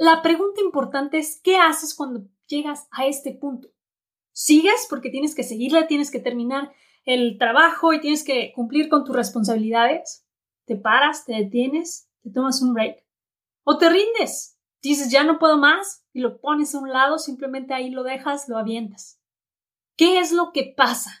la pregunta importante es, ¿qué haces cuando llegas a este punto? ¿Sigues porque tienes que seguirla, tienes que terminar el trabajo y tienes que cumplir con tus responsabilidades? ¿Te paras, te detienes, te tomas un break? ¿O te rindes? Dices, ya no puedo más y lo pones a un lado, simplemente ahí lo dejas, lo avientas. ¿Qué es lo que pasa?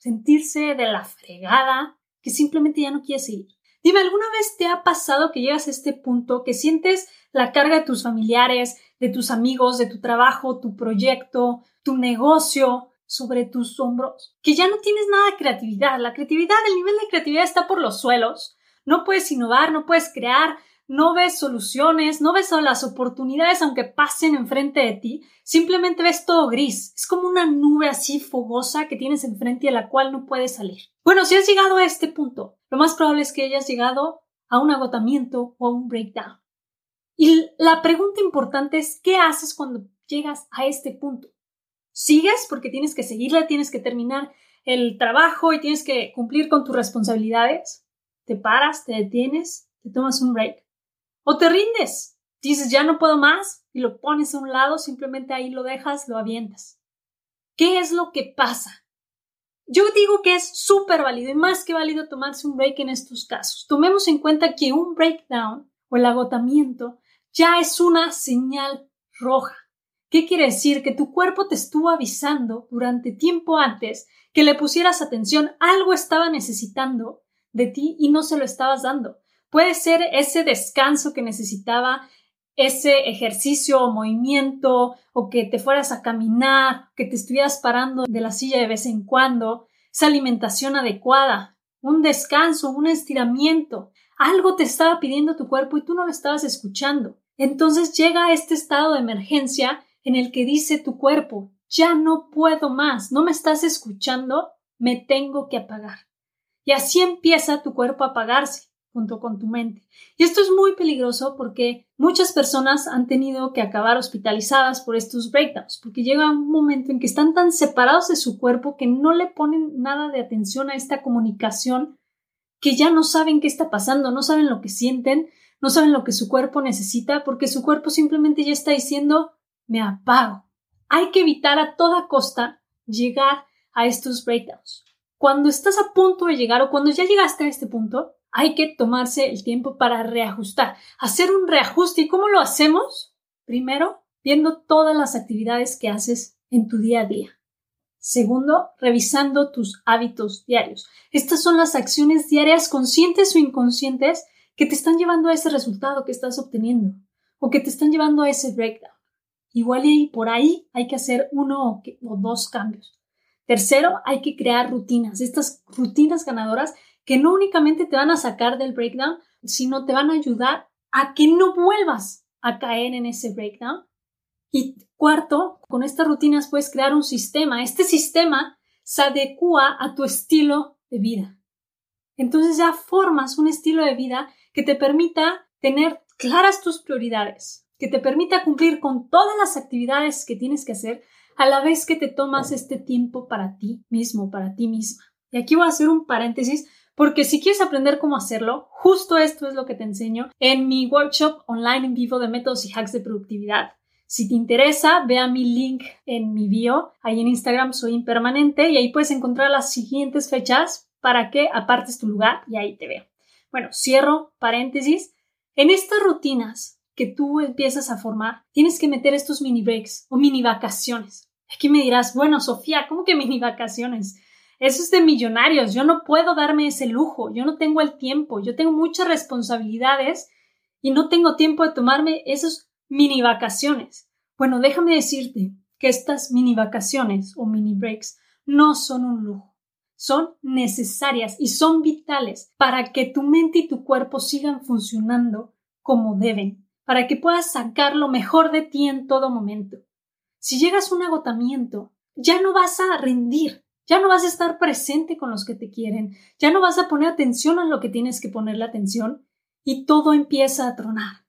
sentirse de la fregada, que simplemente ya no quieres seguir. Dime, ¿alguna vez te ha pasado que llegas a este punto, que sientes la carga de tus familiares, de tus amigos, de tu trabajo, tu proyecto, tu negocio sobre tus hombros? Que ya no tienes nada de creatividad. La creatividad, el nivel de creatividad está por los suelos. No puedes innovar, no puedes crear, no ves soluciones, no ves las oportunidades aunque pasen enfrente de ti, simplemente ves todo gris. Es como una nube así fogosa que tienes enfrente a la cual no puedes salir. Bueno, si has llegado a este punto, lo más probable es que hayas llegado a un agotamiento o a un breakdown. Y la pregunta importante es, ¿qué haces cuando llegas a este punto? ¿Sigues porque tienes que seguirla, tienes que terminar el trabajo y tienes que cumplir con tus responsabilidades? ¿Te paras, te detienes, te tomas un break? O te rindes, dices ya no puedo más y lo pones a un lado, simplemente ahí lo dejas, lo avientas. ¿Qué es lo que pasa? Yo digo que es súper válido y más que válido tomarse un break en estos casos. Tomemos en cuenta que un breakdown o el agotamiento ya es una señal roja. ¿Qué quiere decir? Que tu cuerpo te estuvo avisando durante tiempo antes que le pusieras atención, algo estaba necesitando de ti y no se lo estabas dando. Puede ser ese descanso que necesitaba, ese ejercicio o movimiento, o que te fueras a caminar, que te estuvieras parando de la silla de vez en cuando, esa alimentación adecuada, un descanso, un estiramiento. Algo te estaba pidiendo tu cuerpo y tú no lo estabas escuchando. Entonces llega este estado de emergencia en el que dice tu cuerpo, ya no puedo más, no me estás escuchando, me tengo que apagar. Y así empieza tu cuerpo a apagarse junto con tu mente. Y esto es muy peligroso porque muchas personas han tenido que acabar hospitalizadas por estos breakdowns, porque llega un momento en que están tan separados de su cuerpo que no le ponen nada de atención a esta comunicación, que ya no saben qué está pasando, no saben lo que sienten, no saben lo que su cuerpo necesita, porque su cuerpo simplemente ya está diciendo me apago. Hay que evitar a toda costa llegar a estos breakdowns. Cuando estás a punto de llegar o cuando ya llegaste a este punto, hay que tomarse el tiempo para reajustar, hacer un reajuste. ¿Y cómo lo hacemos? Primero, viendo todas las actividades que haces en tu día a día. Segundo, revisando tus hábitos diarios. Estas son las acciones diarias conscientes o inconscientes que te están llevando a ese resultado que estás obteniendo o que te están llevando a ese breakdown. Igual y por ahí hay que hacer uno o dos cambios. Tercero, hay que crear rutinas. Estas rutinas ganadoras que no únicamente te van a sacar del breakdown, sino te van a ayudar a que no vuelvas a caer en ese breakdown. Y cuarto, con estas rutinas puedes crear un sistema. Este sistema se adecua a tu estilo de vida. Entonces ya formas un estilo de vida que te permita tener claras tus prioridades, que te permita cumplir con todas las actividades que tienes que hacer a la vez que te tomas este tiempo para ti mismo, para ti misma. Y aquí voy a hacer un paréntesis porque si quieres aprender cómo hacerlo, justo esto es lo que te enseño en mi workshop online en vivo de métodos y hacks de productividad. Si te interesa, ve a mi link en mi bio. Ahí en Instagram soy impermanente y ahí puedes encontrar las siguientes fechas para que apartes tu lugar y ahí te veo. Bueno, cierro paréntesis. En estas rutinas que tú empiezas a formar, tienes que meter estos mini breaks o mini vacaciones. Aquí me dirás, bueno, Sofía, ¿cómo que mini vacaciones? Eso es de millonarios. Yo no puedo darme ese lujo. Yo no tengo el tiempo. Yo tengo muchas responsabilidades y no tengo tiempo de tomarme esas mini vacaciones. Bueno, déjame decirte que estas mini vacaciones o mini breaks no son un lujo. Son necesarias y son vitales para que tu mente y tu cuerpo sigan funcionando como deben, para que puedas sacar lo mejor de ti en todo momento. Si llegas a un agotamiento, ya no vas a rendir, ya no vas a estar presente con los que te quieren, ya no vas a poner atención a lo que tienes que ponerle atención. Y todo empieza a tronar.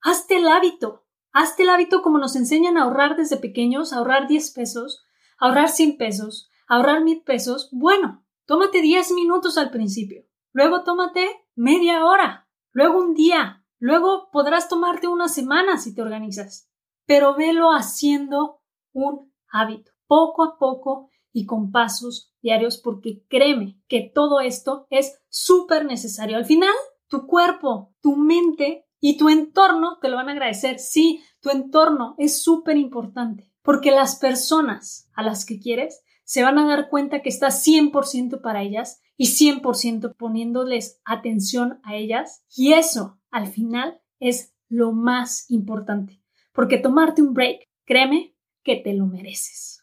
Hazte el hábito, hazte el hábito como nos enseñan a ahorrar desde pequeños, ahorrar 10 pesos, ahorrar 100 pesos, ahorrar 1000 pesos. Bueno, tómate 10 minutos al principio, luego tómate media hora, luego un día, luego podrás tomarte una semana si te organizas, pero velo haciendo un hábito, poco a poco y con pasos diarios, porque créeme que todo esto es súper necesario. Al final, tu cuerpo, tu mente y tu entorno te lo van a agradecer. Sí, tu entorno es súper importante, porque las personas a las que quieres se van a dar cuenta que estás 100% para ellas y 100% poniéndoles atención a ellas. Y eso, al final, es lo más importante, porque tomarte un break, créeme que te lo mereces.